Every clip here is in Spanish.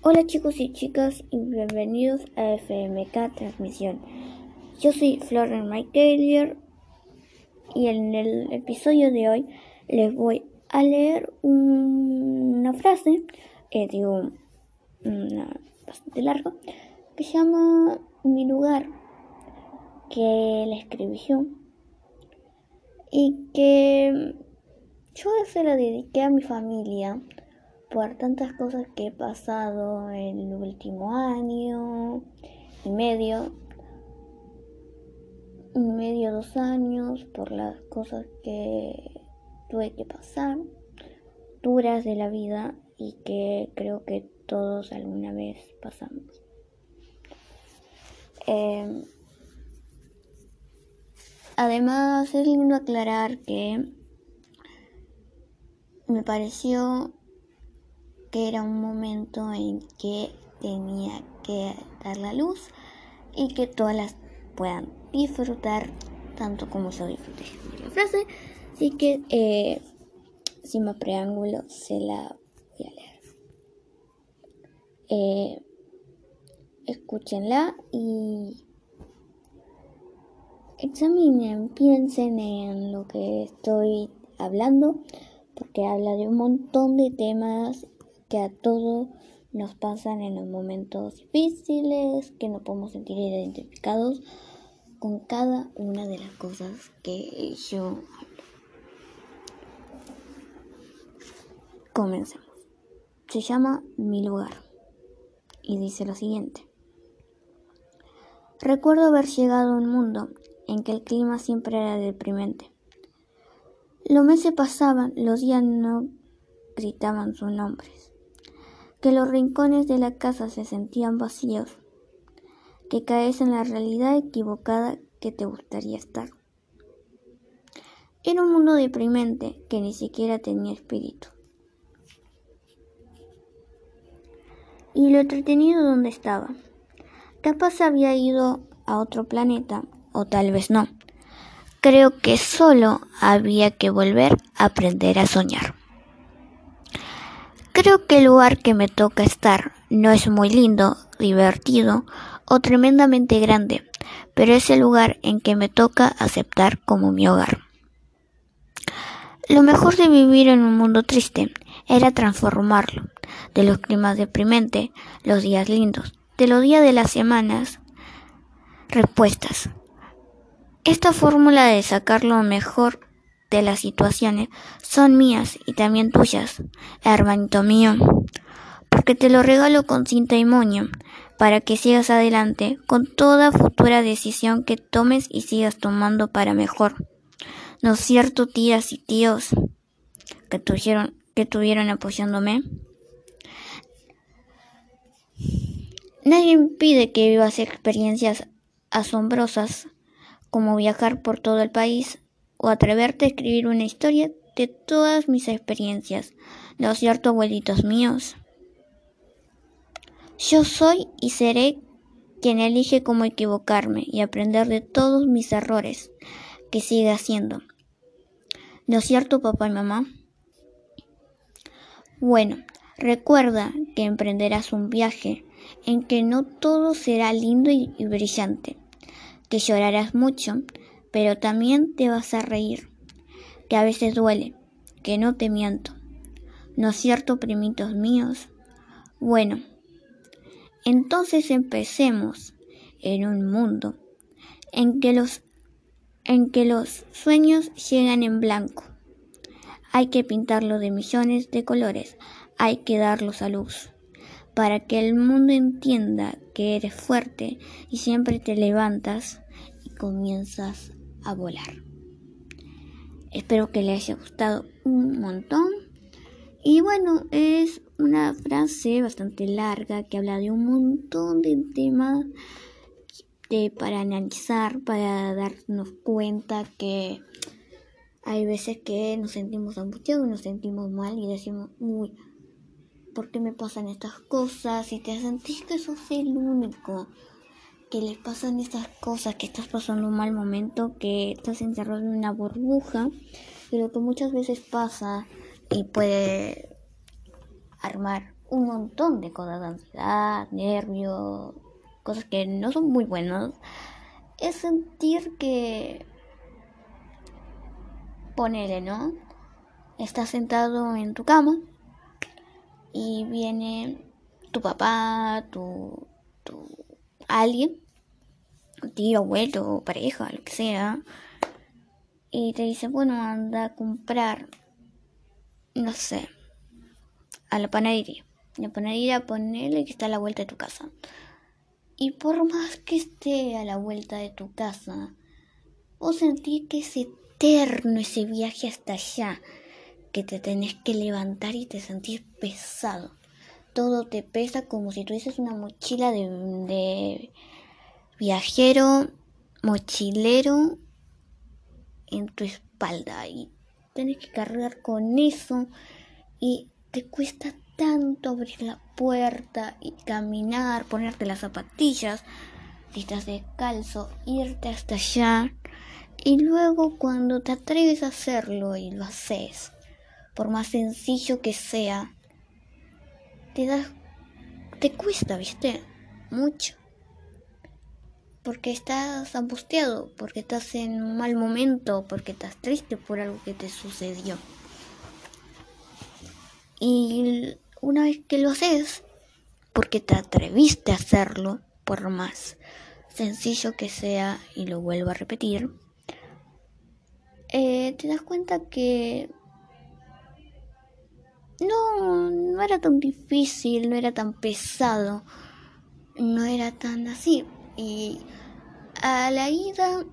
Hola chicos y chicas y bienvenidos a FMK Transmisión. Yo soy Florian Michaelier y en el episodio de hoy les voy a leer una frase, eh, una, bastante larga, que se llama Mi lugar, que la escribí yo y que yo se la dediqué a mi familia por tantas cosas que he pasado el último año y medio, medio dos años, por las cosas que tuve que pasar, duras de la vida y que creo que todos alguna vez pasamos. Em, además, es lindo aclarar que me pareció que era un momento en que tenía que dar la luz y que todas las puedan disfrutar tanto como yo disfruté de la frase. Así que, eh, sin más preámbulo, se la voy a leer. Eh, escúchenla y examinen, piensen en lo que estoy hablando, porque habla de un montón de temas que a todos nos pasan en los momentos difíciles, que no podemos sentir identificados con cada una de las cosas que yo hablo. Comencemos. Se llama Mi lugar y dice lo siguiente. Recuerdo haber llegado a un mundo en que el clima siempre era deprimente. Los meses pasaban, los días no gritaban sus nombres que los rincones de la casa se sentían vacíos, que caes en la realidad equivocada que te gustaría estar. Era un mundo deprimente que ni siquiera tenía espíritu. Y lo entretenido donde estaba. Capaz había ido a otro planeta, o tal vez no. Creo que solo había que volver a aprender a soñar. Creo que el lugar que me toca estar no es muy lindo, divertido o tremendamente grande, pero es el lugar en que me toca aceptar como mi hogar. Lo mejor de vivir en un mundo triste era transformarlo, de los climas deprimentes, los días lindos, de los días de las semanas, respuestas. Esta fórmula de sacar lo mejor de las situaciones son mías y también tuyas, hermanito mío, porque te lo regalo con cinta y moño, para que sigas adelante con toda futura decisión que tomes y sigas tomando para mejor. ¿No es cierto, tías y tíos, que tuvieron, que tuvieron apoyándome? Nadie impide que vivas experiencias asombrosas como viajar por todo el país o atreverte a escribir una historia de todas mis experiencias. ¿No es cierto, abuelitos míos? Yo soy y seré quien elige cómo equivocarme y aprender de todos mis errores que sigue haciendo. ¿No es cierto, papá y mamá? Bueno, recuerda que emprenderás un viaje en que no todo será lindo y brillante, que llorarás mucho, pero también te vas a reír, que a veces duele, que no te miento. ¿No es cierto, primitos míos? Bueno, entonces empecemos en un mundo en que los en que los sueños llegan en blanco. Hay que pintarlo de millones de colores, hay que darlos a luz, para que el mundo entienda que eres fuerte y siempre te levantas y comienzas a volar. Espero que les haya gustado un montón. Y bueno, es una frase bastante larga que habla de un montón de temas para analizar, para darnos cuenta que hay veces que nos sentimos angustiados, nos sentimos mal y decimos, uy, ¿por qué me pasan estas cosas? Y te sentís que sos el único que les pasan estas cosas, que estás pasando un mal momento, que estás encerrado en una burbuja, pero que muchas veces pasa y puede armar un montón de cosas, ansiedad, nervios, cosas que no son muy buenas, es sentir que, ponele, ¿no? Estás sentado en tu cama y viene tu papá, tu, tu alguien, tío, abuelo, pareja, lo que sea, y te dice, bueno, anda a comprar, no sé, a la panadería. La panadería, ponele que está a la vuelta de tu casa. Y por más que esté a la vuelta de tu casa, vos sentís que es eterno ese viaje hasta allá, que te tenés que levantar y te sentís pesado. Todo te pesa como si tuvieses una mochila de, viajero, mochilero en tu espalda y tenés que cargar con eso y te cuesta tanto abrir la puerta y caminar, ponerte las zapatillas, si estás descalzo, irte hasta allá. Y luego cuando te atreves a hacerlo y lo haces, por más sencillo que sea, te das, te cuesta, viste, mucho. Porque estás angustiado, porque estás en un mal momento, porque estás triste por algo que te sucedió. Y una vez que lo haces, porque te atreviste a hacerlo, por más sencillo que sea, y lo vuelvo a repetir, eh, te das cuenta que no, no era tan difícil, no era tan pesado, no era tan así. Y a la ida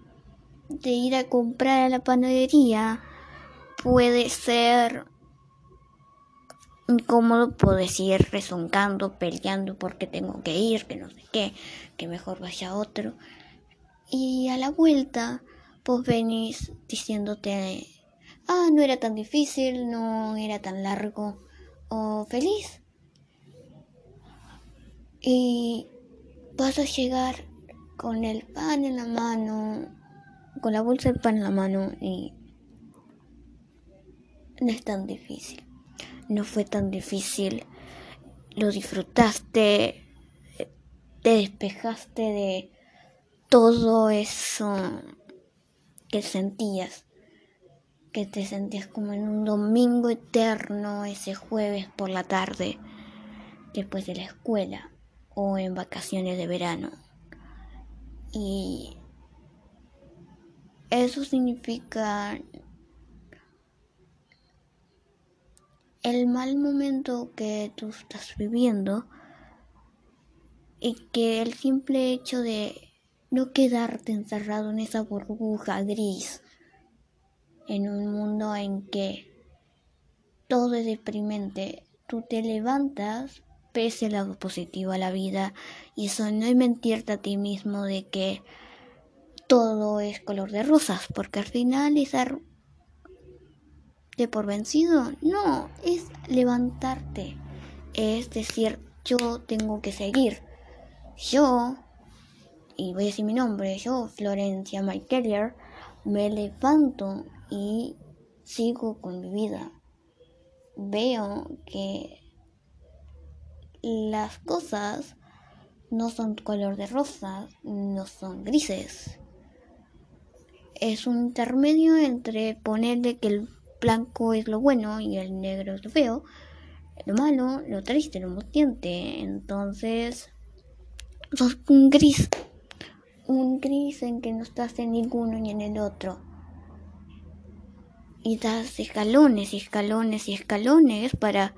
de ir a comprar a la panadería puede ser incómodo, puedes ir rezongando, peleando porque tengo que ir, que no sé qué, que mejor vaya otro. Y a la vuelta, pues venís diciéndote, ah, no era tan difícil, no era tan largo, o feliz. Y vas a llegar con el pan en la mano, con la bolsa de pan en la mano y no es tan difícil no fue tan difícil. Lo disfrutaste, te despejaste de todo eso que sentías, que te sentías como en un domingo eterno ese jueves por la tarde, después de la escuela o en vacaciones de verano. Y eso significa el mal momento que tú estás viviendo y que el simple hecho de no quedarte encerrado en esa burbuja gris, en un mundo en que todo es deprimente, tú te levantas pese el lado positivo a la vida y eso no es mentirte a ti mismo de que todo es color de rosas, porque al final es de por vencido. No, es levantarte. Es decir, yo tengo que seguir. Yo, y voy a decir mi nombre, yo, Florencia Keller, me levanto y sigo con mi vida. Veo que las cosas no son color de rosa, no son grises. Es un intermedio entre ponerle que el blanco es lo bueno y el negro es lo feo, lo malo, lo triste, lo angustiante. Entonces, sos un gris, un gris en que no estás en ninguno ni en el otro. Y das escalones y escalones y escalones para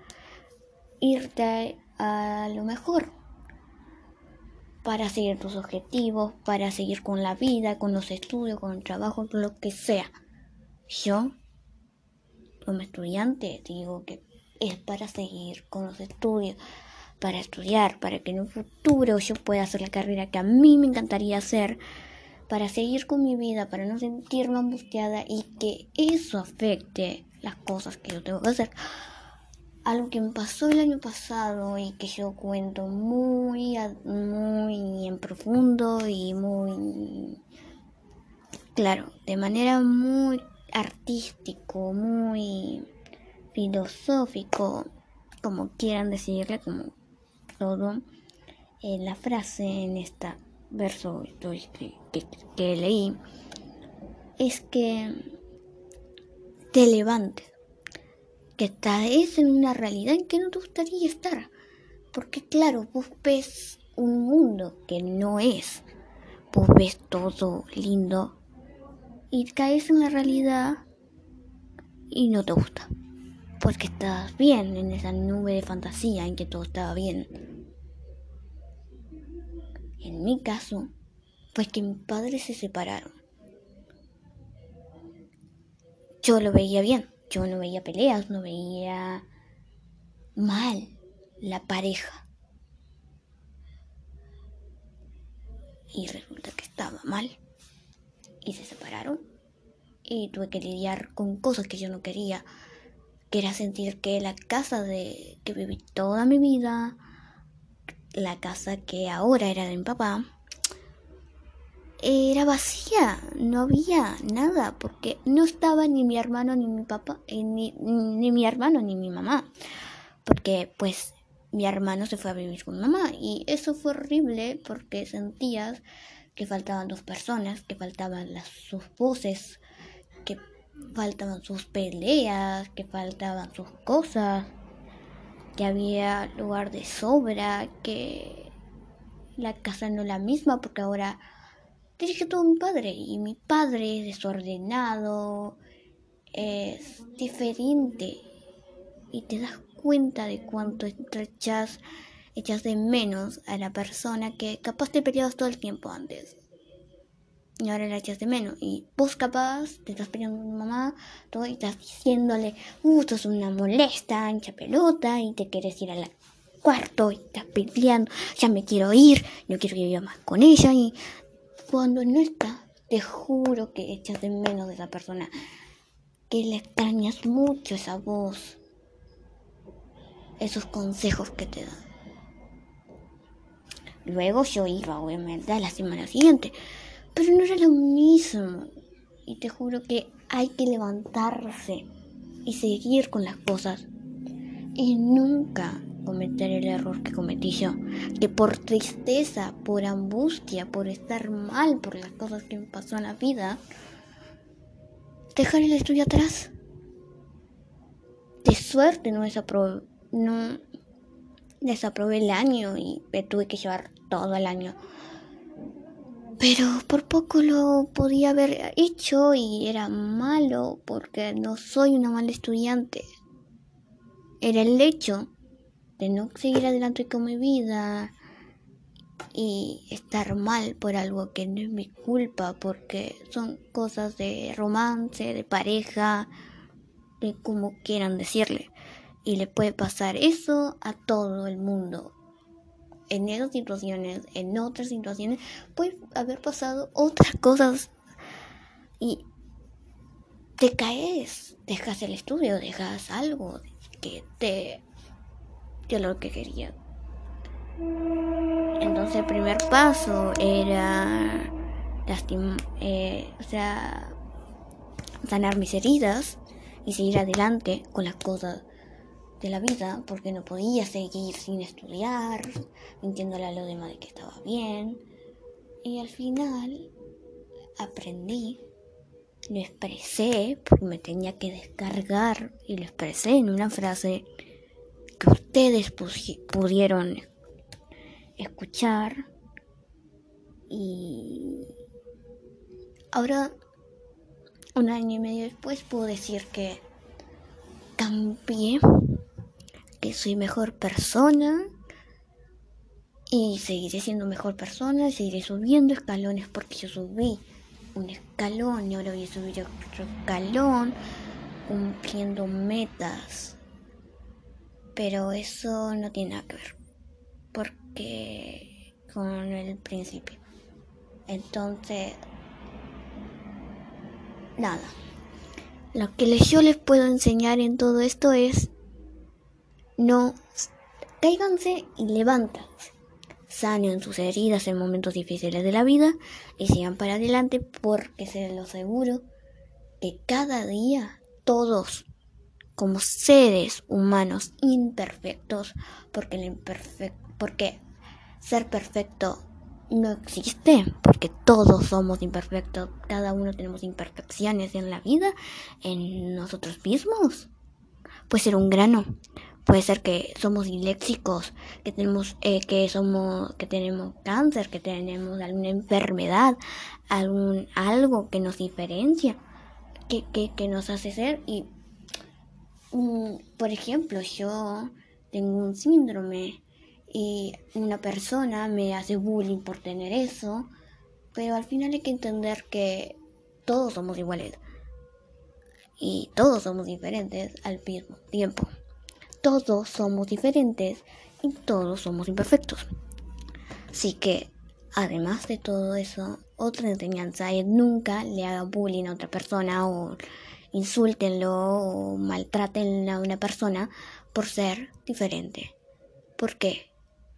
irte a, lo mejor. Para seguir tus objetivos, para seguir con la vida, con los estudios, con el trabajo, lo que sea. Yo como estudiante digo que es para seguir con los estudios, para estudiar, para que en un futuro yo pueda hacer la carrera que a mí me encantaría hacer, para seguir con mi vida, para no sentirme angustiada y que eso afecte las cosas que yo tengo que hacer. Algo que me pasó el año pasado y que yo cuento muy, muy en profundo y muy claro, de manera muy artístico, muy filosófico, como quieran decirle, como todo, en la frase en esta verso que, leí, es que te levantes, que estás en una realidad en que no te gustaría estar. Porque claro, vos ves un mundo que no es. Vos ves todo lindo y caes en la realidad y no te gusta. Porque estás bien en esa nube de fantasía en que todo estaba bien. En mi caso, fue que mis padres se separaron. Yo lo veía bien, yo no veía peleas, no veía mal la pareja. Y resulta que estaba mal. Y se separaron. Y tuve que lidiar con cosas que yo no quería. Que era sentir que la casa de que viví toda mi vida, la casa que ahora era de mi papá, era vacía, no había nada, porque no estaba ni mi hermano ni mi papá, eh, ni, ni, mi hermano ni mi mamá, porque pues mi hermano se fue a vivir con mamá y eso fue horrible porque sentías que faltaban dos personas, que faltaban las, sus voces, que faltaban sus peleas, que faltaban sus cosas, que había lugar de sobra, que la casa no la misma porque ahora dirige todo mi padre y mi padre es desordenado, es diferente y te das cuenta de cuánto echas, echas de menos a la persona que capaz te peleabas todo el tiempo antes. Y ahora la echas de menos. Y vos capaz te estás peleando con tu mamá, todo, y estás diciéndole, uh, sos una molesta, hincha pelota, y te quieres ir al cuarto, y estás peleando, ya me quiero ir, no quiero viva más con ella, y cuando no está, te juro que echas de menos de esa persona. Que le extrañas mucho esa voz. Esos consejos que te dan. Luego yo iba, obviamente, a la semana siguiente. Pero no era lo mismo. Y te juro que hay que levantarse y seguir con las cosas. Y nunca cometer el error que cometí yo. Que por tristeza, por angustia, por estar mal por las cosas que me pasó en la vida, dejar el estudio atrás. De suerte no desaprobé, no desaprobé el año y me tuve que llevar todo el año. Pero por poco lo podía haber hecho y era malo porque no soy una mala estudiante. Era el hecho de no seguir adelante con mi vida y estar mal por algo que no es mi culpa, porque son cosas de romance, de pareja, de como quieran decirle. Y le puede pasar eso a todo el mundo. En esas situaciones, en otras situaciones, puede haber pasado otras cosas y te caes, dejas el estudio, dejas algo que te yo lo que quería. Entonces el primer paso era eh, o sea, sanar mis heridas y seguir adelante con las cosas de la vida, porque no podía seguir sin estudiar, mintiéndole a los demás de que estaba bien. Y al final aprendí, lo expresé, porque me tenía que descargar, y lo expresé en una frase que ustedes pudieron escuchar y ahora un año y medio después puedo decir que cambié, soy mejor persona y seguiré siendo mejor persona, seguiré subiendo escalones porque yo subí un escalón y ahora voy a subir otro escalón cumpliendo metas pero eso no tiene nada que ver. Porque con el principio. Entonces, nada. Lo que yo les puedo enseñar en todo esto es no cáiganse y levántanse. Sanen sus heridas en momentos difíciles de la vida y sigan para adelante porque se lo aseguro que cada día todos como seres humanos imperfectos, porque, porque ser perfecto no existe, porque todos somos imperfectos, cada uno tenemos imperfecciones en la vida, en nosotros mismos. Puede ser un grano, puede ser que somos disléxicos, que tenemos, eh, que somos, que tenemos cáncer, que tenemos alguna enfermedad, algún algo que nos diferencia, que, que, que nos hace ser. Y mm, por ejemplo yo tengo un síndrome y una persona me hace bullying por tener eso, pero al final hay que entender que todos somos iguales y todos somos diferentes al mismo tiempo todos somos diferentes y todos somos imperfectos. Así que, además de todo eso, otra enseñanza es nunca le hagan bullying a otra persona o insúltenlo o maltraten a una persona por ser diferente. ¿Por qué?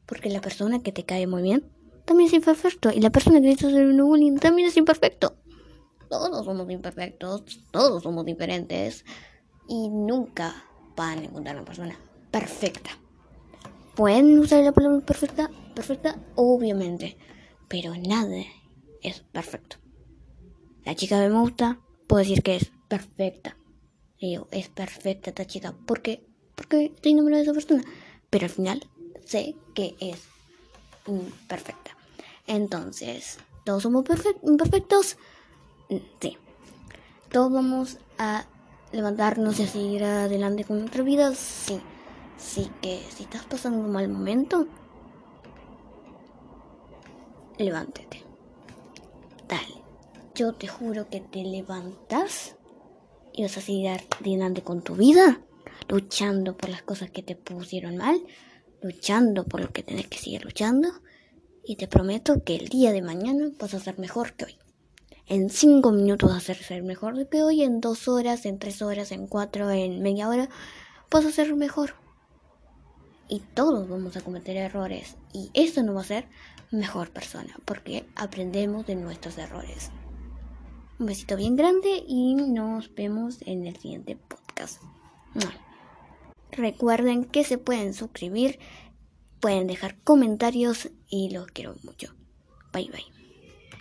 Porque la persona que te cae muy bien también es imperfecto y la persona que te hace un bullying también es imperfecto. Todos somos imperfectos, todos somos diferentes y nunca van a encontrar una persona perfecta. ¿Pueden usar la palabra perfecta? Perfecta, obviamente. Pero nada es perfecto. La chica me gusta, puedo decir que es perfecta. digo, es perfecta esta chica. ¿Por qué? Porque estoy enamorada de esa persona. Pero al final sé que es imperfecta. Entonces, ¿todos somos imperfectos? Sí. Todos vamos a levantarnos y seguir adelante con nuestra vida, sí. Sí que si estás pasando un mal momento, levántate. Dale. Yo te juro que te levantas y vas a seguir adelante con tu vida, luchando por las cosas que te pusieron mal, luchando por lo que tienes que seguir luchando. Y te prometo que el día de mañana vas a ser mejor que hoy en cinco minutos hacer ser mejor que hoy, en dos horas, en tres horas, en cuatro, en media hora, vas a mejor. Y todos vamos a cometer errores. Y eso no va a ser mejor persona, porque aprendemos de nuestros errores. Un besito bien grande y nos vemos en el siguiente podcast. Recuerden que se pueden suscribir, pueden dejar comentarios y los quiero mucho. Bye bye.